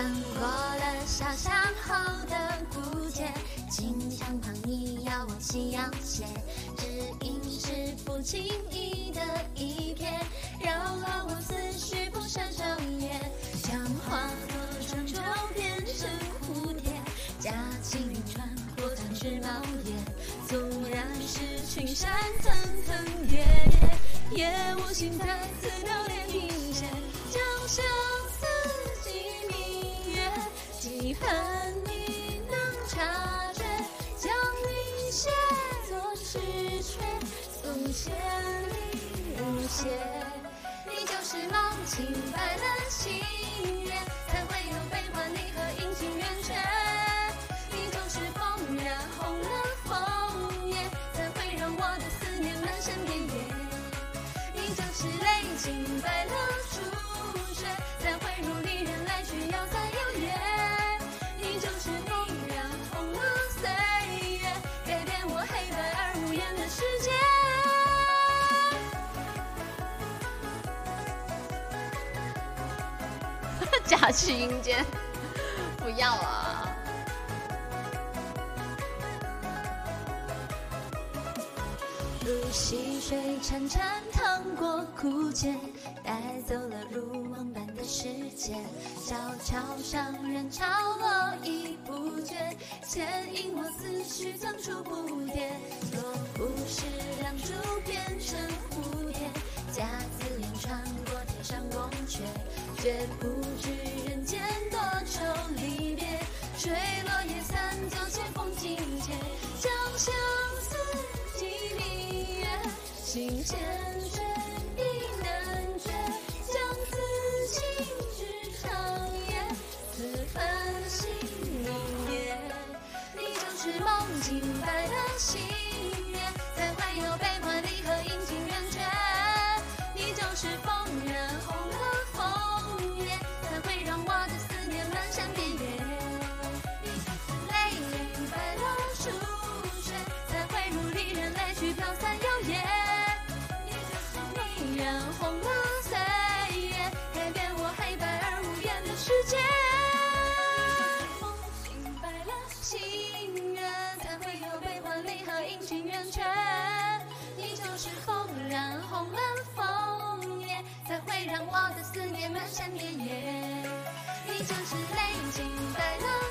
穿过了小巷后的古街，经常旁你要往夕阳斜，只因是不经意的一瞥，扰乱我思绪不善收眼，将花朵穿皱变成蝴蝶，假情穿过残枝茂叶，纵然是群山层层叠叠，也无心再次留恋一些，将相恨你能察觉，将你写作诗阙，送千里无邪。你就是梦醒白了心愿，才会有悲欢离合阴晴圆缺。你就是风染红了枫叶，才会让我的思念漫山遍野。你就是泪浸白了初假去阴间，不要啊！如溪水潺潺淌过枯笕，带走了如梦般的世界。小桥上人潮络绎不绝，牵引我思绪层出不穷。若不是两株变成蝴蝶，夹子恋穿过天上宫阙，绝不知心缱绻意难决，将此情织长夜，此番心明灭。你就是梦境白的心愿，才会有悲欢离合阴晴圆缺。你就是风染红了枫叶，才会让我的思念漫山遍野。你就是泪淋白了初雪，才会如离人来去飘你就是泪浸白了